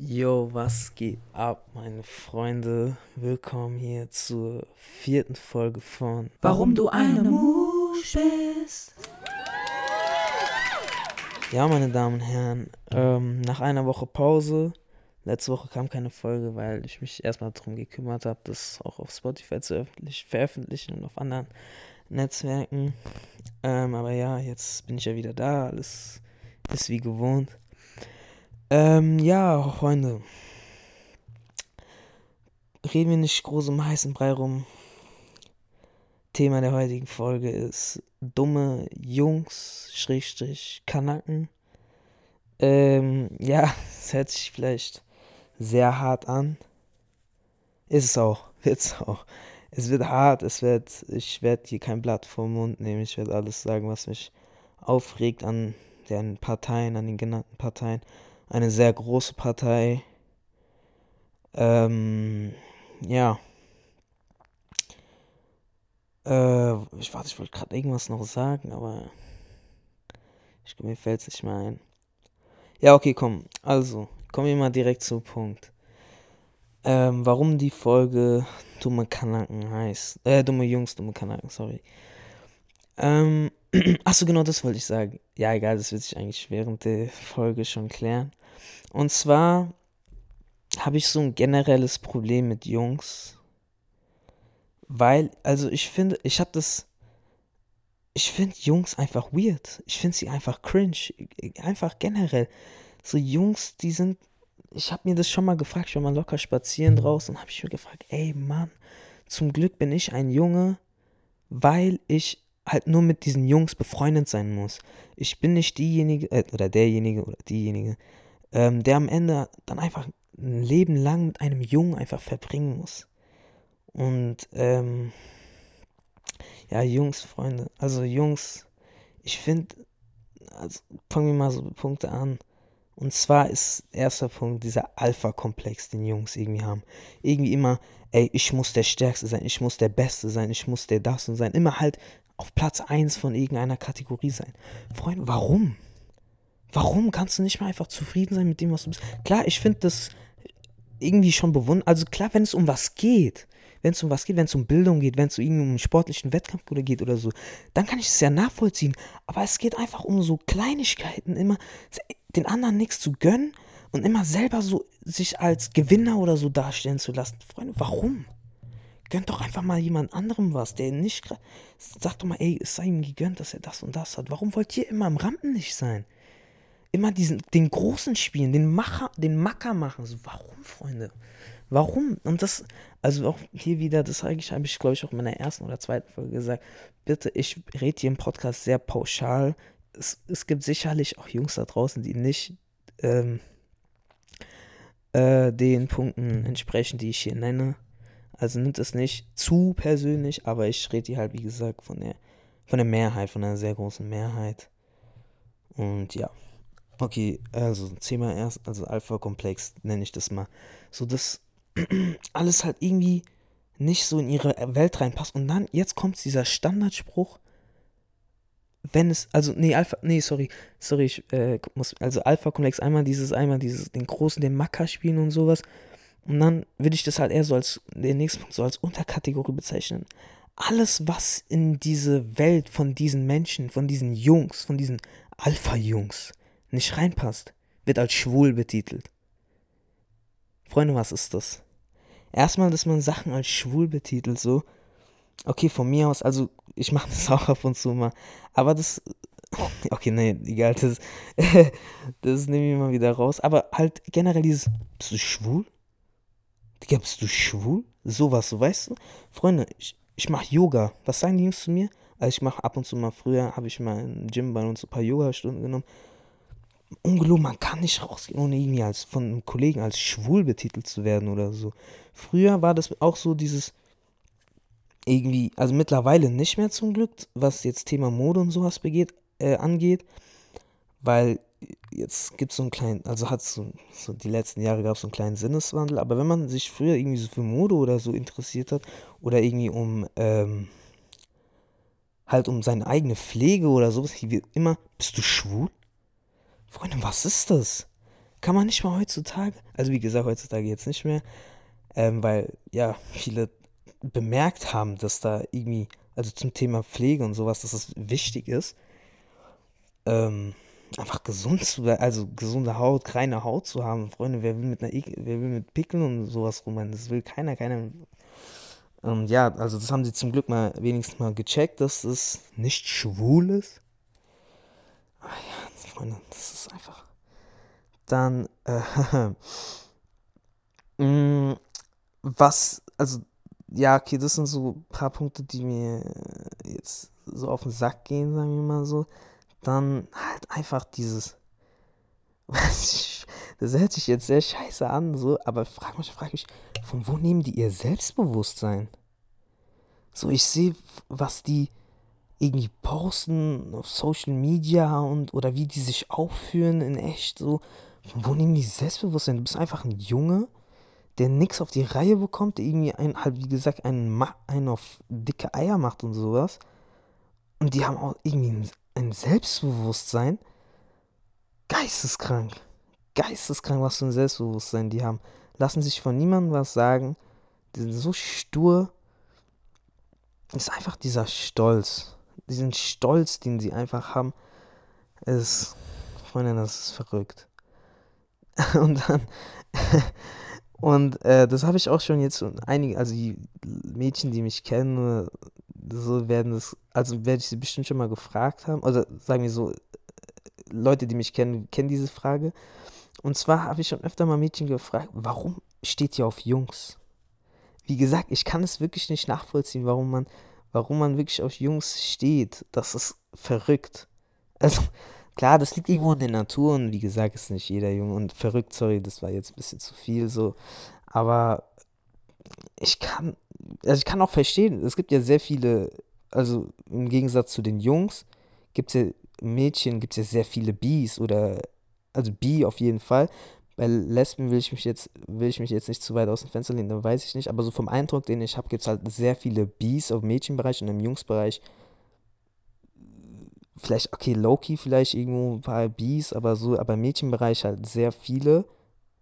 Yo, was geht ab, meine Freunde? Willkommen hier zur vierten Folge von Warum du eine Musch bist. Ja, meine Damen und Herren, ähm, nach einer Woche Pause, letzte Woche kam keine Folge, weil ich mich erstmal darum gekümmert habe, das auch auf Spotify zu veröffentlichen und auf anderen Netzwerken. Ähm, aber ja, jetzt bin ich ja wieder da, alles ist wie gewohnt. Ähm, ja, Freunde. Reden wir nicht groß um heißen Brei rum. Thema der heutigen Folge ist dumme Jungs, Schrägstrich, Kanaken. Ähm, ja, es hört sich vielleicht sehr hart an. Ist es auch, wird es auch. Es wird hart, es wird, ich werde hier kein Blatt vom Mund nehmen, ich werde alles sagen, was mich aufregt an den Parteien, an den genannten Parteien eine sehr große Partei. Ähm, ja. Äh, ich warte, ich wollte gerade irgendwas noch sagen, aber ich, mir fällt es nicht mehr ein. Ja, okay, komm. Also, kommen wir mal direkt zum Punkt. Ähm, warum die Folge Dumme Kanaken heißt. Äh, Dumme Jungs, Dumme Kanaken, sorry. Ähm, achso, genau das wollte ich sagen. Ja, egal, das wird sich eigentlich während der Folge schon klären. Und zwar habe ich so ein generelles Problem mit Jungs. Weil, also ich finde, ich habe das. Ich finde Jungs einfach weird. Ich finde sie einfach cringe. Einfach generell. So Jungs, die sind. Ich habe mir das schon mal gefragt. Ich war mal locker spazieren draußen und habe ich mir gefragt, ey Mann, zum Glück bin ich ein Junge, weil ich halt nur mit diesen Jungs befreundet sein muss. Ich bin nicht diejenige, äh, oder derjenige oder diejenige, ähm, der am Ende dann einfach ein Leben lang mit einem Jungen einfach verbringen muss. Und ähm, ja, Jungs, Freunde, also Jungs, ich finde, also fangen wir mal so Punkte an. Und zwar ist erster Punkt dieser Alpha-Komplex, den Jungs irgendwie haben. Irgendwie immer, ey, ich muss der Stärkste sein, ich muss der Beste sein, ich muss der das und sein. Immer halt auf Platz 1 von irgendeiner Kategorie sein. Freunde, warum? Warum kannst du nicht mal einfach zufrieden sein mit dem, was du bist? Klar, ich finde das irgendwie schon bewundert. Also klar, wenn es um was geht, wenn es um was geht, wenn es um Bildung geht, wenn es um einen sportlichen Wettkampf oder geht oder so, dann kann ich es ja nachvollziehen. Aber es geht einfach um so Kleinigkeiten, immer den anderen nichts zu gönnen und immer selber so sich als Gewinner oder so darstellen zu lassen. Freunde, warum? Gönnt doch einfach mal jemand anderem was, der nicht sagt doch mal, ey, es sei ihm gegönnt, dass er das und das hat. Warum wollt ihr immer am Rampenlicht sein? Immer diesen, den Großen spielen, den Macher, den Macker machen. So, warum, Freunde? Warum? Und das, also auch hier wieder, das habe ich, glaube ich, auch in meiner ersten oder zweiten Folge gesagt. Bitte, ich rede hier im Podcast sehr pauschal. Es, es gibt sicherlich auch Jungs da draußen, die nicht ähm, äh, den Punkten entsprechen, die ich hier nenne. Also nimmt es nicht zu persönlich, aber ich rede hier halt, wie gesagt, von der, von der Mehrheit, von einer sehr großen Mehrheit. Und ja. Okay, also Thema erst, also Alpha-Komplex nenne ich das mal. So, dass alles halt irgendwie nicht so in ihre Welt reinpasst. Und dann, jetzt kommt dieser Standardspruch, wenn es, also, nee, Alpha, nee, sorry, sorry, ich äh, muss, also Alpha-Komplex, einmal dieses, einmal dieses, den großen, den Macker spielen und sowas. Und dann würde ich das halt eher so als, den nächsten Punkt so als Unterkategorie bezeichnen. Alles, was in diese Welt von diesen Menschen, von diesen Jungs, von diesen Alpha-Jungs, nicht reinpasst, wird als schwul betitelt. Freunde, was ist das? Erstmal, dass man Sachen als schwul betitelt, so. Okay, von mir aus, also ich mache das auch ab und zu mal. Aber das. Okay, nee, egal, das, das nehme ich mal wieder raus. Aber halt generell dieses, bist du schwul? Digga, bist du schwul? Sowas, so weißt du? Freunde, ich, ich mache Yoga. Was sagen die Jungs zu mir? Also ich mache ab und zu mal, früher habe ich mal im Gym bei uns ein paar Yoga-Stunden genommen ungelogen, man kann nicht rausgehen, ohne irgendwie als von einem Kollegen als schwul betitelt zu werden oder so. Früher war das auch so dieses irgendwie, also mittlerweile nicht mehr zum Glück, was jetzt Thema Mode und sowas begeht, äh, angeht, weil jetzt gibt es so einen kleinen, also hat so, so die letzten Jahre gab es so einen kleinen Sinneswandel, aber wenn man sich früher irgendwie so für Mode oder so interessiert hat oder irgendwie um, ähm, halt um seine eigene Pflege oder sowas, wie immer, bist du schwul? Freunde, was ist das? kann man nicht mal heutzutage, also wie gesagt, heutzutage jetzt nicht mehr, ähm, weil ja viele bemerkt haben, dass da irgendwie, also zum Thema Pflege und sowas, dass es wichtig ist, ähm, einfach gesund zu werden, also gesunde Haut, reine Haut zu haben. Freunde, wer will mit einer wer will mit Pickeln und sowas rumrennen? Das will keiner, keiner. Und ja, also das haben sie zum Glück mal wenigstens mal gecheckt, dass es nicht schwul ist. Aber ja, Freunde, das ist einfach. Dann, äh, mm, was, also, ja, okay, das sind so ein paar Punkte, die mir jetzt so auf den Sack gehen, sagen wir mal so dann halt einfach dieses. Das hört sich jetzt sehr scheiße an, so, aber frag mich, frag mich, von wo nehmen die ihr Selbstbewusstsein? So, ich sehe, was die irgendwie posten auf Social Media und oder wie die sich aufführen in echt, so. Wo nehmen die Selbstbewusstsein? Du bist einfach ein Junge, der nichts auf die Reihe bekommt, der irgendwie ein, halt, wie gesagt, einen, einen auf dicke Eier macht und sowas. Und die haben auch irgendwie ein ein Selbstbewusstsein. Geisteskrank. Geisteskrank, was für ein Selbstbewusstsein die haben. Lassen sich von niemandem was sagen. Die sind so stur. Es ist einfach dieser Stolz. Diesen Stolz, den sie einfach haben, ist, Freunde, das ist verrückt. Und dann, und äh, das habe ich auch schon jetzt einige, also die Mädchen, die mich kennen, so werden es, also werde ich sie bestimmt schon mal gefragt haben, oder sagen wir so, Leute, die mich kennen, kennen diese Frage. Und zwar habe ich schon öfter mal Mädchen gefragt, warum steht ihr auf Jungs? Wie gesagt, ich kann es wirklich nicht nachvollziehen, warum man, warum man wirklich auf Jungs steht. Das ist verrückt. Also, klar, das liegt irgendwo in der Natur und wie gesagt, ist nicht jeder Junge und verrückt, sorry, das war jetzt ein bisschen zu viel so. Aber ich kann, also ich kann auch verstehen, es gibt ja sehr viele, also im Gegensatz zu den Jungs, gibt es ja Mädchen, gibt es ja sehr viele Bis oder, also Bi auf jeden Fall. Bei Lesben will ich mich jetzt, will ich mich jetzt nicht zu weit aus dem Fenster lehnen, da weiß ich nicht. Aber so vom Eindruck, den ich habe, gibt es halt sehr viele Bis auf Mädchenbereich und im Jungsbereich. Vielleicht, okay, Loki vielleicht irgendwo ein paar Bis, aber so, aber im Mädchenbereich halt sehr viele,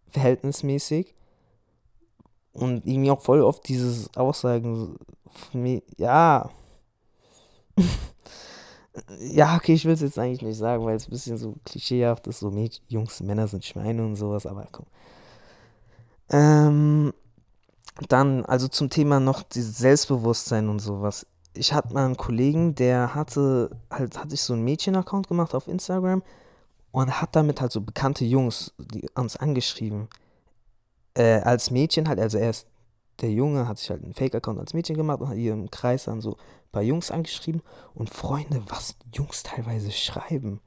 verhältnismäßig. Und irgendwie auch voll oft dieses Aussagen ja. ja, okay, ich will es jetzt eigentlich nicht sagen, weil es ein bisschen so klischeehaft ist, so Mädchen, Jungs, Männer sind Schweine und sowas, aber komm. Ähm, dann, also zum Thema noch dieses Selbstbewusstsein und sowas. Ich hatte mal einen Kollegen, der hatte halt, hatte ich so einen Mädchen-Account gemacht auf Instagram und hat damit halt so bekannte Jungs die, uns angeschrieben äh, als Mädchen halt, also erst der Junge hat sich halt einen Fake-Account als Mädchen gemacht und hat hier im Kreis dann so paar Jungs angeschrieben. Und Freunde, was Jungs teilweise schreiben.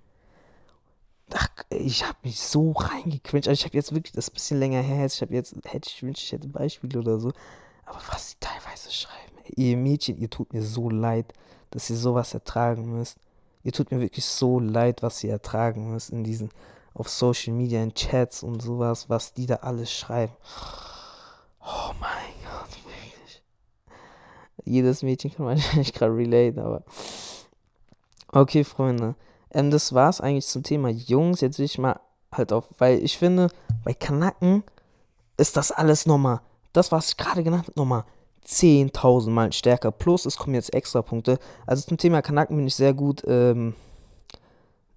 Ach, ich habe mich so reingequetscht. Also ich habe jetzt wirklich, das bisschen länger her, ich habe jetzt, hätte ich wünschte, ich hätte Beispiele oder so. Aber was sie teilweise schreiben. Ihr Mädchen, ihr tut mir so leid, dass ihr sowas ertragen müsst. Ihr tut mir wirklich so leid, was ihr ertragen müsst in diesen auf Social Media, in Chats und sowas, was die da alles schreiben. Oh mein. Jedes Mädchen kann wahrscheinlich gerade relate, aber. Okay, Freunde. Ähm, das war's eigentlich zum Thema Jungs. Jetzt will ich mal halt auf, weil ich finde, bei Kanaken ist das alles nochmal, das, was ich gerade genannt habe, nochmal 10.000 Mal stärker. Plus, es kommen jetzt extra Punkte. Also zum Thema Kanaken bin ich sehr gut, ähm,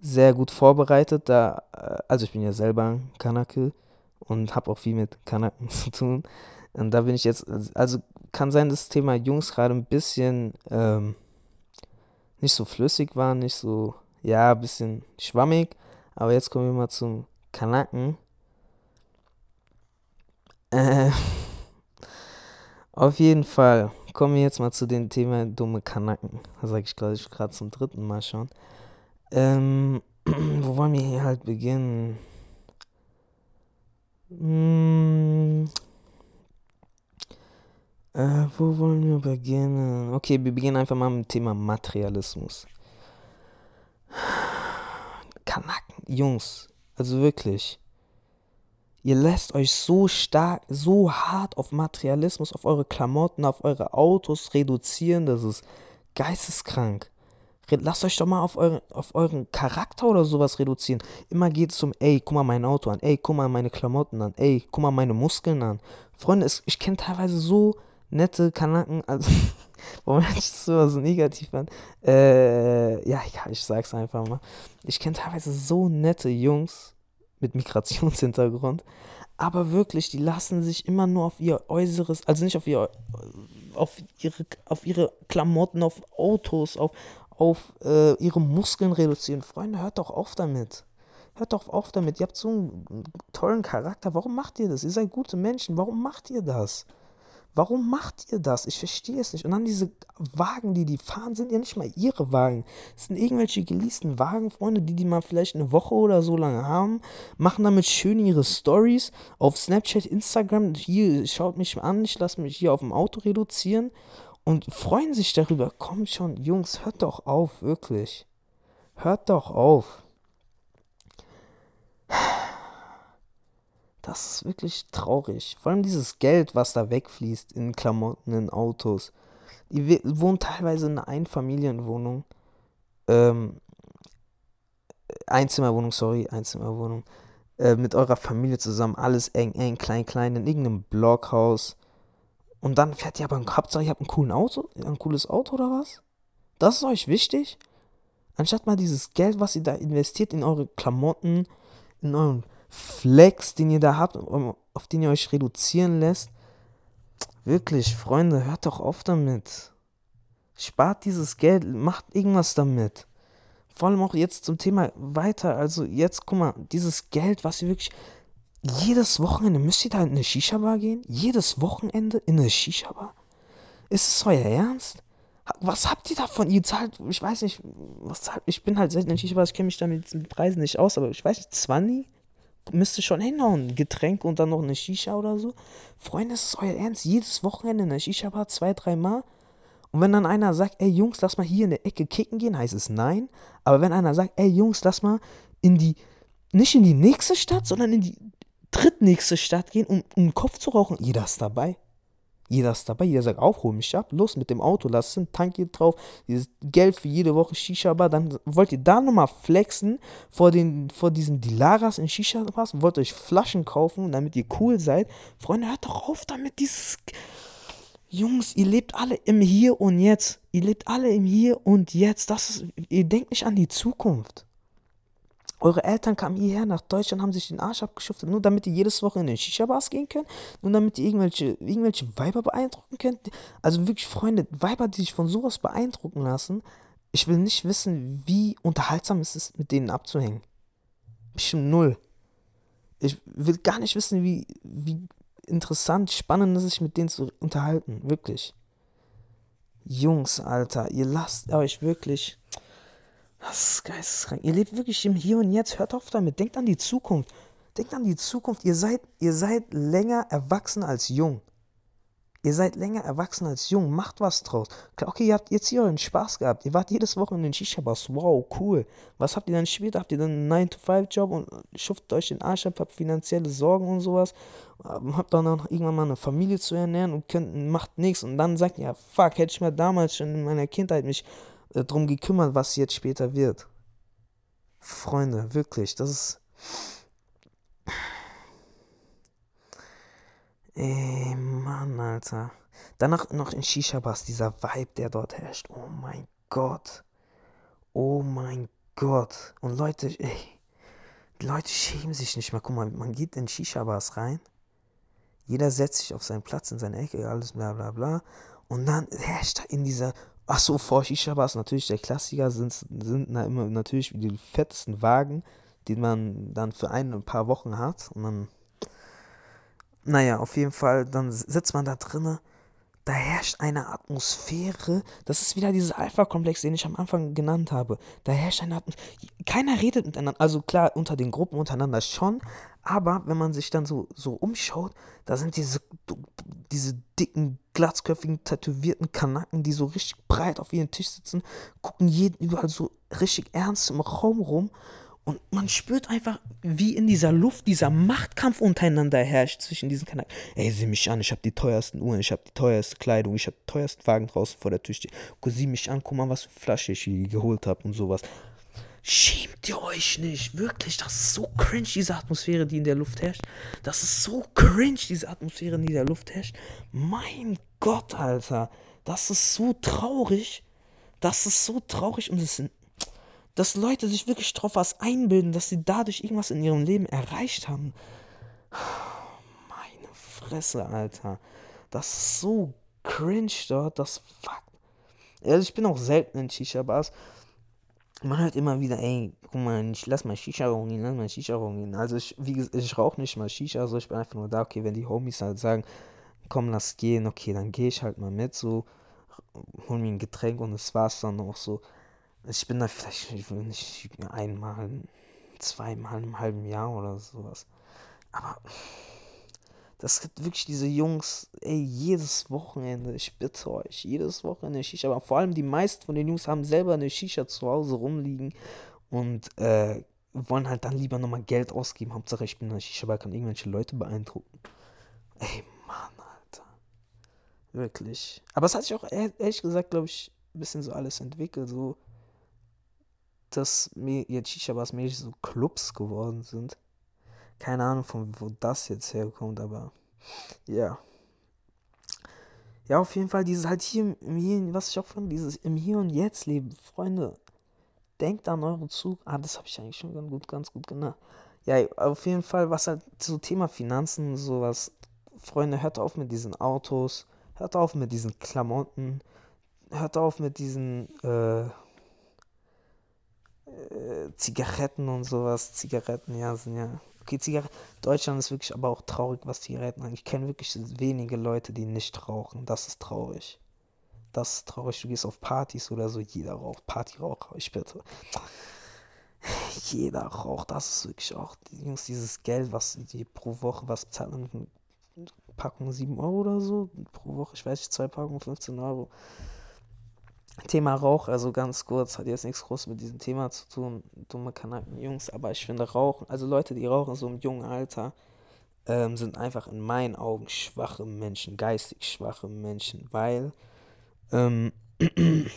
sehr gut vorbereitet. Da, äh, also ich bin ja selber Kanake und habe auch viel mit Kanaken zu tun. Und da bin ich jetzt, also kann sein, dass das Thema Jungs gerade ein bisschen ähm, nicht so flüssig war, nicht so, ja, ein bisschen schwammig. Aber jetzt kommen wir mal zum Kanaken. Äh, auf jeden Fall kommen wir jetzt mal zu dem Thema dumme Kanaken. Da sage ich gerade zum dritten Mal schon. Ähm, wo wollen wir hier halt beginnen? Hm, äh, wo wollen wir beginnen? Okay, wir beginnen einfach mal mit dem Thema Materialismus. Kanaken, Jungs, also wirklich. Ihr lässt euch so stark, so hart auf Materialismus, auf eure Klamotten, auf eure Autos reduzieren, das ist geisteskrank Lasst euch doch mal auf, eure, auf euren Charakter oder sowas reduzieren. Immer geht es um, ey, guck mal mein Auto an, ey, guck mal meine Klamotten an, ey, guck mal meine Muskeln an. Freunde, ich kenne teilweise so nette Kanaken, also, warum ich das so negativ an? Äh, ja, ich, ich sag's einfach mal. Ich kenne teilweise so nette Jungs mit Migrationshintergrund, aber wirklich, die lassen sich immer nur auf ihr Äußeres, also nicht auf ihr, auf ihre, auf ihre Klamotten, auf Autos, auf, auf äh, ihre Muskeln reduzieren. Freunde, hört doch auf damit. Hört doch auf damit. Ihr habt so einen tollen Charakter. Warum macht ihr das? Ihr seid gute Menschen. Warum macht ihr das? Warum macht ihr das? Ich verstehe es nicht. Und dann diese Wagen, die die fahren, sind ja nicht mal ihre Wagen. Das sind irgendwelche geleasten Wagen, Freunde, die die mal vielleicht eine Woche oder so lange haben, machen damit schön ihre Stories auf Snapchat, Instagram. Hier, schaut mich an, ich lasse mich hier auf dem Auto reduzieren und freuen sich darüber. Kommt schon, Jungs, hört doch auf, wirklich. Hört doch auf. Das ist wirklich traurig. Vor allem dieses Geld, was da wegfließt in Klamotten, in Autos. Die wohnen teilweise in einer Einfamilienwohnung. Ähm, Einzimmerwohnung, sorry, Einzimmerwohnung. Äh, mit eurer Familie zusammen, alles eng, eng, klein, klein, in irgendeinem Blockhaus. Und dann fährt ihr aber, Hauptsache ihr habt ein cooles Auto, ein cooles Auto oder was? Das ist euch wichtig? Anstatt mal dieses Geld, was ihr da investiert in eure Klamotten, in euren Flex, den ihr da habt, auf den ihr euch reduzieren lässt. Wirklich, Freunde, hört doch auf damit. Spart dieses Geld, macht irgendwas damit. Vor allem auch jetzt zum Thema weiter. Also jetzt, guck mal, dieses Geld, was ihr wirklich. Jedes Wochenende müsst ihr da in eine Shisha-Bar gehen? Jedes Wochenende in eine Shisha-Bar? Ist es euer Ernst? Was habt ihr davon? Ihr zahlt, ich weiß nicht, was zahlt, ich bin halt selten in Shisha-Bar, ich kenne mich da mit Preisen nicht aus, aber ich weiß nicht, 20? Müsste schon hinhauen. Getränk und dann noch eine Shisha oder so. Freunde, ist es euer Ernst? Jedes Wochenende in der Shisha-Bar zwei, dreimal? Und wenn dann einer sagt, ey Jungs, lass mal hier in der Ecke kicken gehen, heißt es nein. Aber wenn einer sagt, ey Jungs, lass mal in die, nicht in die nächste Stadt, sondern in die drittnächste Stadt gehen, um, um den Kopf zu rauchen, jeder ist dabei. Jeder ist dabei, jeder sagt, auch hol mich ab, los mit dem Auto, lass einen Tank hier drauf, dieses Geld für jede Woche Shisha-Bar, dann wollt ihr da nochmal flexen vor, den, vor diesen Dilaras in Shisha-Bars und wollt euch Flaschen kaufen, damit ihr cool seid. Freunde, hört doch auf damit, dieses... Jungs, ihr lebt alle im Hier und Jetzt. Ihr lebt alle im Hier und Jetzt. Das ist, ihr denkt nicht an die Zukunft. Eure Eltern kamen hierher nach Deutschland, haben sich den Arsch abgeschuftet, nur damit ihr jedes Woche in den Shisha-Bars gehen könnt, nur damit ihr irgendwelche, irgendwelche Weiber beeindrucken könnt. Also wirklich, Freunde, Weiber, die sich von sowas beeindrucken lassen, ich will nicht wissen, wie unterhaltsam es ist, mit denen abzuhängen. Bestimmt null. Ich will gar nicht wissen, wie, wie interessant, spannend es ist, sich mit denen zu unterhalten. Wirklich. Jungs, Alter, ihr lasst euch wirklich das ist geisteskrank. Ihr lebt wirklich im Hier und Jetzt. Hört auf damit. Denkt an die Zukunft. Denkt an die Zukunft. Ihr seid, ihr seid länger erwachsen als jung. Ihr seid länger erwachsen als jung. Macht was draus. Okay, ihr habt jetzt hier euren Spaß gehabt. Ihr wart jedes Woche in den Shisha-Bars. Wow, cool. Was habt ihr dann später? Habt ihr dann einen 9-to-5-Job und schuftet euch den Arsch ab, habt finanzielle Sorgen und sowas. Habt dann auch irgendwann mal eine Familie zu ernähren und könnt, macht nichts. Und dann sagt ihr, ja, fuck, hätte ich mal damals schon in meiner Kindheit mich äh, drum gekümmert, was jetzt später wird. Freunde, wirklich, das ist. Ey, Mann, Alter. Danach noch in Shisha-Bars, dieser Vibe, der dort herrscht. Oh mein Gott. Oh mein Gott. Und Leute, ey, die Leute schämen sich nicht mehr. Guck mal, man geht in Shisha-Bars rein. Jeder setzt sich auf seinen Platz in seine Ecke, alles bla bla bla. Und dann herrscht da in dieser Ach so, vor Shisha-Bars natürlich der Klassiker sind, sind na immer natürlich die fettesten Wagen, die man dann für ein, ein paar Wochen hat. Und dann, naja, auf jeden Fall, dann sitzt man da drinnen. Da herrscht eine Atmosphäre. Das ist wieder dieser Alpha-Komplex, den ich am Anfang genannt habe. Da herrscht eine Atmosphäre. Keiner redet miteinander. Also klar, unter den Gruppen untereinander schon. Aber wenn man sich dann so, so umschaut, da sind diese, diese dicken, glatzköpfigen, tätowierten Kanaken, die so richtig breit auf ihren Tisch sitzen, gucken jeden überall so richtig ernst im Raum rum Und man spürt einfach, wie in dieser Luft dieser Machtkampf untereinander herrscht zwischen diesen Kanälen. Ey, sieh mich an, ich habe die teuersten Uhren, ich habe die teuerste Kleidung, ich habe die teuersten Wagen draußen vor der Tür stehen. Guck, sieh mich an, guck mal, was für Flasche ich hier geholt habe und sowas. Schämt ihr euch nicht, wirklich, das ist so cringe, diese Atmosphäre, die in der Luft herrscht. Das ist so cringe, diese Atmosphäre, die in der Luft herrscht. Mein Gott, Alter, das ist so traurig. Das ist so traurig und es sind dass Leute sich wirklich drauf was einbilden, dass sie dadurch irgendwas in ihrem Leben erreicht haben. Meine Fresse, Alter. Das ist so cringe dort, das fuck. Also ich bin auch selten in Shisha-Bars. Man hört immer wieder, ey, guck mal, ich lass mal Shisha rumgehen, lass mal Shisha rumgehen. Also ich, wie gesagt, ich rauche nicht mal Shisha, also ich bin einfach nur da, okay, wenn die Homies halt sagen, komm, lass gehen, okay, dann gehe ich halt mal mit, so, hol mir ein Getränk und das war's dann auch so. Ich bin da vielleicht, ich will nicht einmal, zweimal im halben Jahr oder sowas. Aber das gibt wirklich diese Jungs, ey, jedes Wochenende, ich bitte euch, jedes Wochenende Shisha. Aber vor allem die meisten von den Jungs haben selber eine Shisha zu Hause rumliegen und äh, wollen halt dann lieber nochmal Geld ausgeben. Hauptsache, ich bin in der Shisha, kann irgendwelche Leute beeindrucken. Ey, Mann, Alter. Wirklich. Aber es hat sich auch ehrlich gesagt, glaube ich, ein bisschen so alles entwickelt. So, dass mir jetzt Shisha-Bars mäßig so Clubs geworden sind. Keine Ahnung, von wo das jetzt herkommt, aber ja. Ja, auf jeden Fall dieses halt hier im Hier, was ich auch von dieses im Hier und Jetzt leben. Freunde, denkt an euren Zug. Ah, das habe ich eigentlich schon ganz gut, ganz gut genannt. Ja, auf jeden Fall, was halt so Thema Finanzen sowas. Freunde, hört auf mit diesen Autos, hört auf mit diesen Klamotten, hört auf mit diesen, äh, äh, Zigaretten und sowas. Zigaretten, ja, sind ja. Okay, Zigaretten. Deutschland ist wirklich aber auch traurig, was Zigaretten angeht. Ich kenne wirklich wenige Leute, die nicht rauchen. Das ist traurig. Das ist traurig. Du gehst auf Partys oder so, jeder raucht. Partyraucher, ich bitte. Jeder raucht. Das ist wirklich auch, Jungs, dieses Geld, was die pro Woche, was bezahlen, Packung 7 Euro oder so pro Woche, ich weiß nicht, zwei Packungen 15 Euro. Thema Rauch, also ganz kurz, hat jetzt nichts groß mit diesem Thema zu tun, dumme Kanaken Jungs, aber ich finde Rauchen, also Leute, die rauchen so im jungen Alter, ähm, sind einfach in meinen Augen schwache Menschen, geistig schwache Menschen, weil ähm,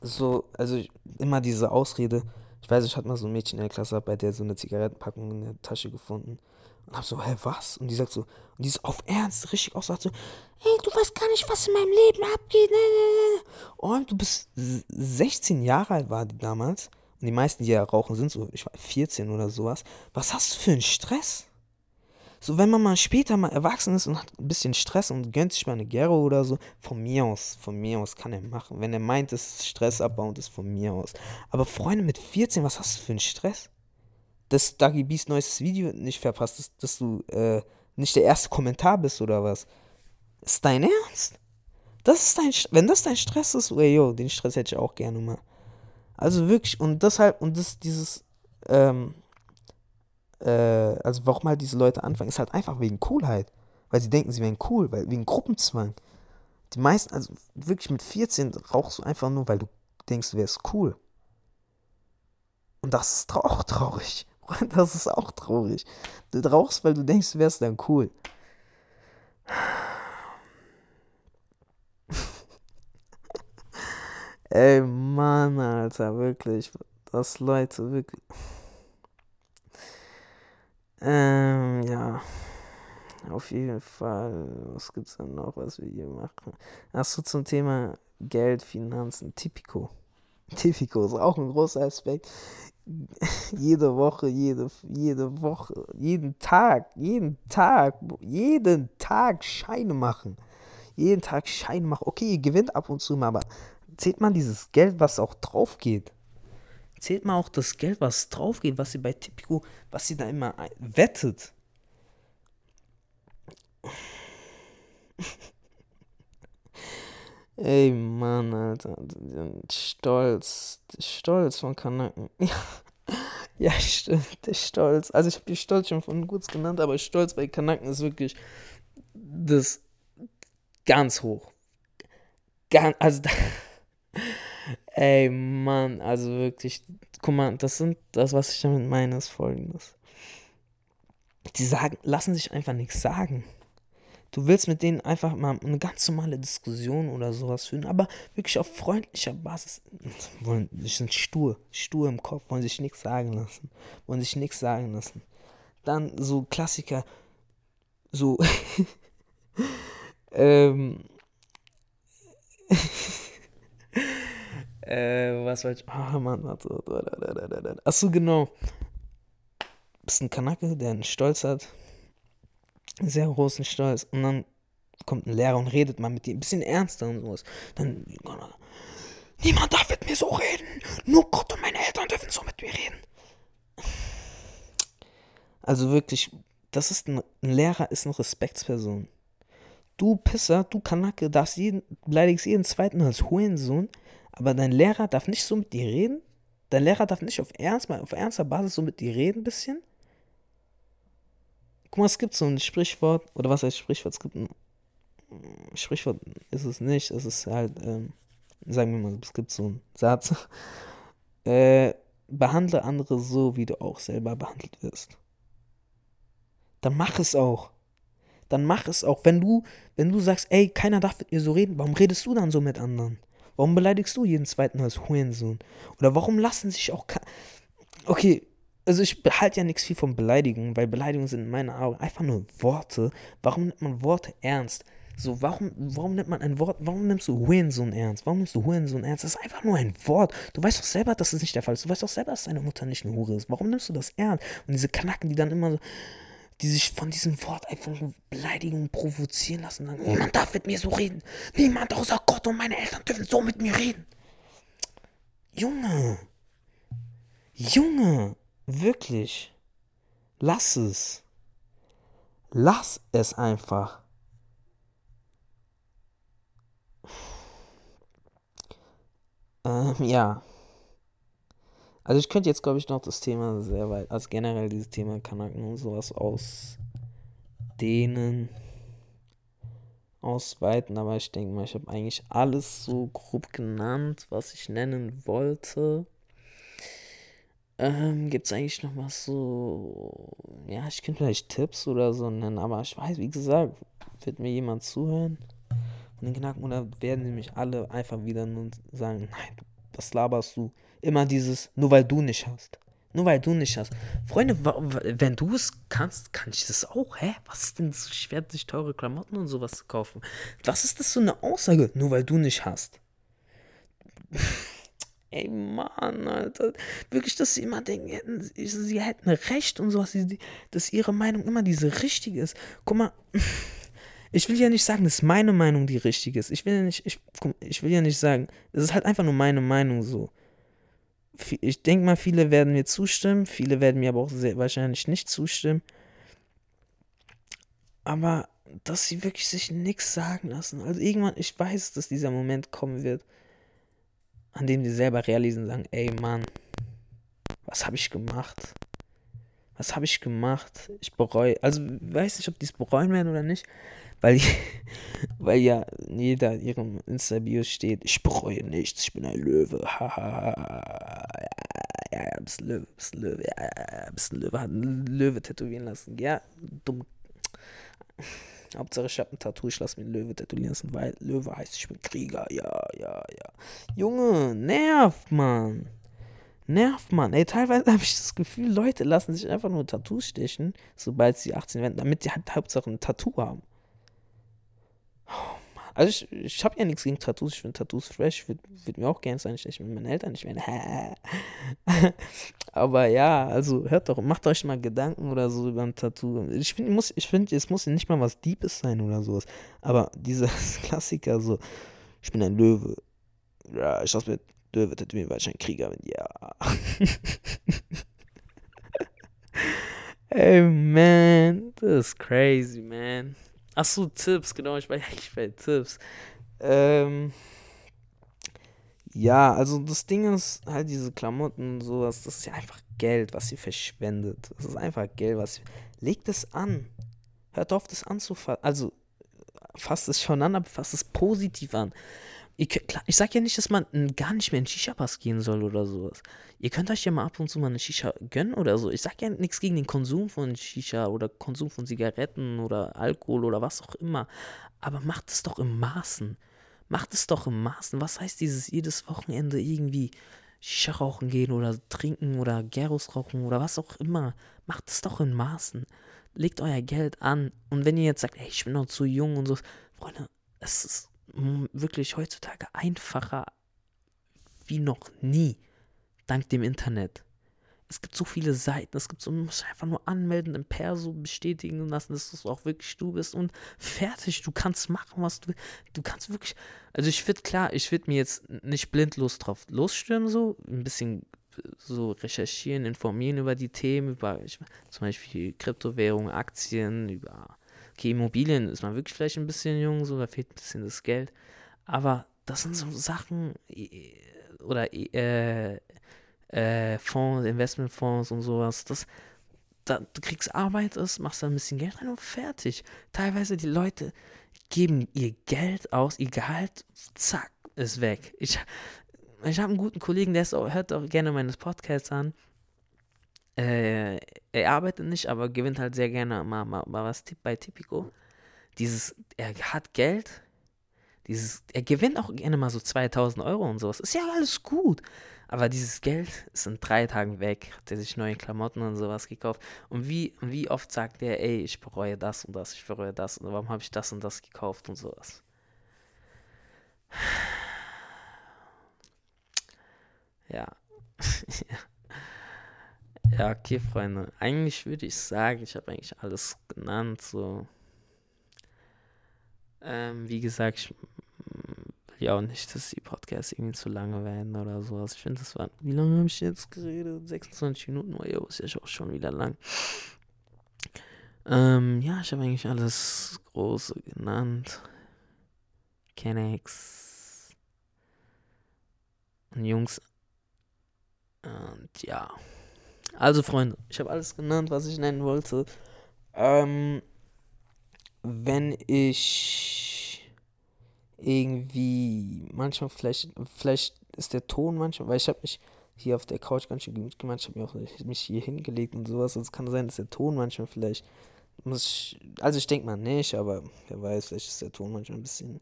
so, also ich, immer diese Ausrede, ich weiß, ich hatte mal so ein Mädchen in der Klasse, bei der so eine Zigarettenpackung in der Tasche gefunden und hab so, hä, was? Und die sagt so, und die ist auf Ernst richtig auch sagt so, ey, du weißt gar nicht, was in meinem Leben abgeht. Ne, ne, ne. Und du bist 16 Jahre alt war die damals. Und die meisten, die ja rauchen, sind so, ich war 14 oder sowas. Was hast du für einen Stress? So, wenn man mal später mal erwachsen ist und hat ein bisschen Stress und gönnt sich mal eine Gero oder so, von mir aus, von mir aus kann er machen. Wenn er meint, es ist Stress abbauend, ist von mir aus. Aber Freunde mit 14, was hast du für einen Stress? dass Dagi Beast neues Video nicht verpasst, dass, dass du äh, nicht der erste Kommentar bist oder was. Ist dein Ernst? Das ist dein, wenn das dein Stress ist, ey, yo, den Stress hätte ich auch gerne mal. Also wirklich, und deshalb, und das, dieses, ähm, äh, also warum halt diese Leute anfangen, ist halt einfach wegen Coolheit. Weil sie denken, sie wären cool, weil wegen Gruppenzwang. Die meisten, also wirklich mit 14 rauchst du einfach nur, weil du denkst, du wärst cool. Und das ist auch traurig. Das ist auch traurig. Du rauchst, weil du denkst, du wärst dann cool. Ey, Mann, Alter, wirklich. Das Leute, wirklich. Ähm, ja. Auf jeden Fall. Was gibt's denn noch, was wir hier machen? Achso, zum Thema Geld, Finanzen. Typico. Typico ist auch ein großer Aspekt. jede Woche, jede, jede Woche, jeden Tag, jeden Tag, jeden Tag Scheine machen. Jeden Tag Scheine machen. Okay, ihr gewinnt ab und zu mal, aber zählt man dieses Geld, was auch drauf geht. Zählt mal auch das Geld, was drauf geht, was ihr bei Tipico, was ihr da immer wettet. Ey, Mann, Alter. Stolz. Stolz von Kanaken. Ja, stimmt. Der Stolz. Also, ich habe die Stolz schon von kurz genannt, aber Stolz bei Kanaken ist wirklich das ganz hoch. Ganz, also, ey, Mann, also wirklich guck mal, das sind, das, was ich damit meine, ist folgendes. Die sagen, lassen sich einfach nichts sagen. Du willst mit denen einfach mal eine ganz normale Diskussion oder sowas führen, aber wirklich auf freundlicher Basis. Wollen, die sind stur, stur im Kopf, wollen sich nichts sagen lassen. Wollen sich nichts sagen lassen. Dann so Klassiker, so, ähm, äh, was wollte ich, ah, oh, Mann, warte, achso, genau. Bist ein Kanake, der einen Stolz hat, sehr großen Stolz, und dann kommt ein Lehrer und redet mal mit dir ein bisschen ernster und sowas. Dann, niemand darf mit mir so reden, nur Gott und meine Eltern dürfen so mit mir reden. Also wirklich, das ist ein, ein Lehrer ist eine Respektsperson. Du Pisser, du Kanacke, darfst jeden, beleidigst jeden zweiten als Hurensohn, aber dein Lehrer darf nicht so mit dir reden? Dein Lehrer darf nicht auf ernst, mal auf ernster Basis so mit dir reden, bisschen? Guck mal, es gibt so ein Sprichwort, oder was heißt Sprichwort? Es gibt ein Sprichwort, ist es nicht, es ist halt, ähm, sagen wir mal, es gibt so einen Satz. äh, behandle andere so, wie du auch selber behandelt wirst dann mach es auch. Dann mach es auch. Wenn du, wenn du sagst, ey, keiner darf mit mir so reden, warum redest du dann so mit anderen? Warum beleidigst du jeden zweiten als Hurensohn? Oder warum lassen sich auch. Okay, also ich behalte ja nichts viel von Beleidigungen, weil Beleidigungen sind in meinen Augen einfach nur Worte. Warum nimmt man Worte ernst? So, warum, warum nimmt man ein Wort, warum nimmst du Hurensohn ernst? Warum nimmst du Hurensohn ernst? Das ist einfach nur ein Wort. Du weißt doch selber, dass das nicht der Fall ist. Du weißt doch selber, dass deine Mutter nicht eine Hure ist. Warum nimmst du das ernst? Und diese Knacken, die dann immer so, die sich von diesem Wort einfach Beleidigung provozieren lassen. Dann, Niemand darf mit mir so reden. Niemand außer Gott und meine Eltern dürfen so mit mir reden. Junge. Junge. Wirklich. Lass es. Lass es einfach. Ähm, ja. Also ich könnte jetzt, glaube ich, noch das Thema sehr weit, also generell dieses Thema Kanaken und sowas ausdehnen, ausweiten, aber ich denke mal, ich habe eigentlich alles so grob genannt, was ich nennen wollte. Ähm, Gibt es eigentlich noch was so, ja, ich könnte vielleicht Tipps oder so nennen, aber ich weiß, wie gesagt, wird mir jemand zuhören von den Knacken oder werden sie mich alle einfach wieder nur sagen, nein, was laberst du? Immer dieses, nur weil du nicht hast. Nur weil du nicht hast. Freunde, wenn du es kannst, kann ich das auch. Hä? Was ist denn so schwer, sich teure Klamotten und sowas zu kaufen? Was ist das so eine Aussage? Nur weil du nicht hast. Ey, Mann, Alter. Wirklich, dass sie immer denken, sie hätten recht und sowas. Dass ihre Meinung immer diese richtige ist. Guck mal. Ich will ja nicht sagen, dass meine Meinung die richtige ist. Ich will ja nicht, ich, ich will ja nicht sagen, es ist halt einfach nur meine Meinung so ich denke mal, viele werden mir zustimmen, viele werden mir aber auch sehr wahrscheinlich nicht zustimmen. Aber dass sie wirklich sich nichts sagen lassen. Also irgendwann, ich weiß, dass dieser Moment kommen wird, an dem sie selber realisieren sagen, ey Mann, was habe ich gemacht? Was habe ich gemacht? Ich bereue, also weiß nicht, ob die es bereuen werden oder nicht, weil, weil ja jeder in ihrem Insta-Bio steht, ich bereue nichts, ich bin ein Löwe. ja, ja, bist ein Löwe, bist ein Löwe, ja, ja, bist ein Löwe, hat einen Löwe tätowieren lassen. Ja, dumm. Hauptsache ich habe ein Tattoo, ich lasse mir einen Löwe tätowieren lassen, weil Löwe heißt, ich bin Krieger. Ja, ja, ja. Junge, nervt, Mann. Nervt, Mann. Ey, teilweise habe ich das Gefühl, Leute lassen sich einfach nur Tattoos stechen, sobald sie 18 werden, damit sie halt Hauptsache ein Tattoo haben. Also ich, ich habe ja nichts gegen Tattoos, ich finde Tattoos fresh, würde würd mir auch gerne sein, ich mit meinen Eltern nicht mehr. Aber ja, also hört doch, macht euch mal Gedanken oder so über ein Tattoo. Ich finde, ich finde, es muss nicht mal was Deepes sein oder sowas. Aber dieser Klassiker so, ich bin ein Löwe. Ja, ich lasse mir Löwe tätowieren, weil ich ein Krieger bin. Ja. Ey, man, das ist crazy, man. Achso, Tipps, genau, ich ja eigentlich bei Tipps. Ähm, ja, also das Ding ist halt diese Klamotten und sowas, das ist ja einfach Geld, was ihr verschwendet. Das ist einfach Geld, was ihr. Legt es an. Hört auf, das anzufassen. Also, fasst es schon an, aber fasst es positiv an. Ihr klar, ich sag ja nicht, dass man gar nicht mehr in Shisha-Bars gehen soll oder sowas. Ihr könnt euch ja mal ab und zu mal eine Shisha gönnen oder so. Ich sag ja nichts gegen den Konsum von Shisha oder Konsum von Zigaretten oder Alkohol oder was auch immer. Aber macht es doch im Maßen. Macht es doch im Maßen. Was heißt dieses jedes Wochenende irgendwie Shisha rauchen gehen oder trinken oder Geros rauchen oder was auch immer? Macht es doch in Maßen. Legt euer Geld an. Und wenn ihr jetzt sagt, ey, ich bin noch zu jung und so, Freunde, es ist wirklich heutzutage einfacher wie noch nie, dank dem Internet. Es gibt so viele Seiten, es gibt so, du musst einfach nur anmelden, im Perso bestätigen lassen, dass du auch wirklich du bist und fertig, du kannst machen, was du willst. Du kannst wirklich, also ich würde klar, ich würde mir jetzt nicht blindlos drauf losstürmen, so, ein bisschen so recherchieren, informieren über die Themen, über ich, zum Beispiel Kryptowährungen, Aktien, über okay, Immobilien ist man wirklich vielleicht ein bisschen jung, so, da fehlt ein bisschen das Geld. Aber das sind so Sachen, oder äh, äh, Fonds, Investmentfonds und sowas, das, da, du kriegst Arbeit, ist, machst da ein bisschen Geld rein und fertig. Teilweise die Leute geben ihr Geld aus, ihr Gehalt, zack, ist weg. Ich, ich habe einen guten Kollegen, der ist auch, hört auch gerne meines Podcasts an. Äh, er arbeitet nicht, aber gewinnt halt sehr gerne mal, mal, mal was bei Tipico. Dieses, er hat Geld, dieses, er gewinnt auch gerne mal so 2000 Euro und sowas. Ist ja alles gut. Aber dieses Geld ist in drei Tagen weg. Hat er sich neue Klamotten und sowas gekauft. Und wie, wie oft sagt er, ey, ich bereue das und das, ich bereue das und warum habe ich das und das gekauft und sowas. Ja. ja, okay, Freunde. Eigentlich würde ich sagen, ich habe eigentlich alles genannt. So. Ähm, wie gesagt, ich will ja auch nicht, dass die Podcasts irgendwie zu lange werden oder sowas. Ich finde, das war. Wie lange habe ich jetzt geredet? 26 Minuten. Oh, jo, ist ja auch schon wieder lang. Ähm, ja, ich habe eigentlich alles Große genannt. Kennex. Und Jungs. Und ja. Also, Freunde, ich habe alles genannt, was ich nennen wollte. Ähm, wenn ich irgendwie manchmal vielleicht, vielleicht ist der Ton manchmal, weil ich habe mich hier auf der Couch ganz schön gemütlich gemacht, ich habe mir auch mich hier hingelegt und sowas, also es kann sein, dass der Ton manchmal vielleicht, muss ich, also ich denke mal nicht, aber wer weiß, vielleicht ist der Ton manchmal ein bisschen,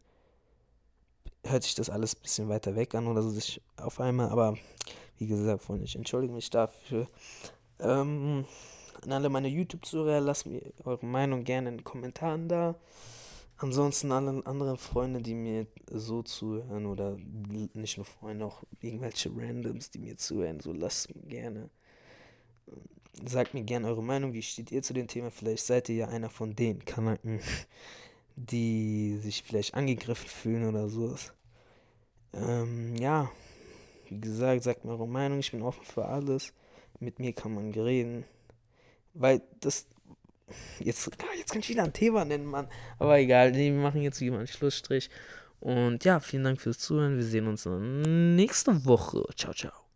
hört sich das alles ein bisschen weiter weg an oder so sich auf einmal, aber wie gesagt, Freunde, ich entschuldige mich dafür. Ähm, an alle meine YouTube-Zuhörer, lasst mir eure Meinung gerne in den Kommentaren da. Ansonsten alle anderen Freunde, die mir so zuhören oder nicht nur Freunde, auch irgendwelche Randoms, die mir zuhören, so lasst mir gerne. Sagt mir gerne eure Meinung, wie steht ihr zu dem Thema? Vielleicht seid ihr ja einer von den Kanaken, die sich vielleicht angegriffen fühlen oder sowas. Ähm, ja, wie gesagt, sagt mir eure Meinung, ich bin offen für alles. Mit mir kann man reden. Weil das. Jetzt, jetzt kann ich wieder ein Thema nennen, Mann. Aber egal, nee, wir machen jetzt wie immer einen Schlussstrich. Und ja, vielen Dank fürs Zuhören. Wir sehen uns nächste Woche. Ciao, ciao.